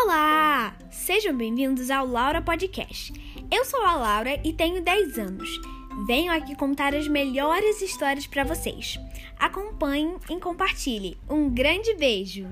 Olá! Sejam bem-vindos ao Laura Podcast. Eu sou a Laura e tenho 10 anos. Venho aqui contar as melhores histórias para vocês. Acompanhem e compartilhem. Um grande beijo!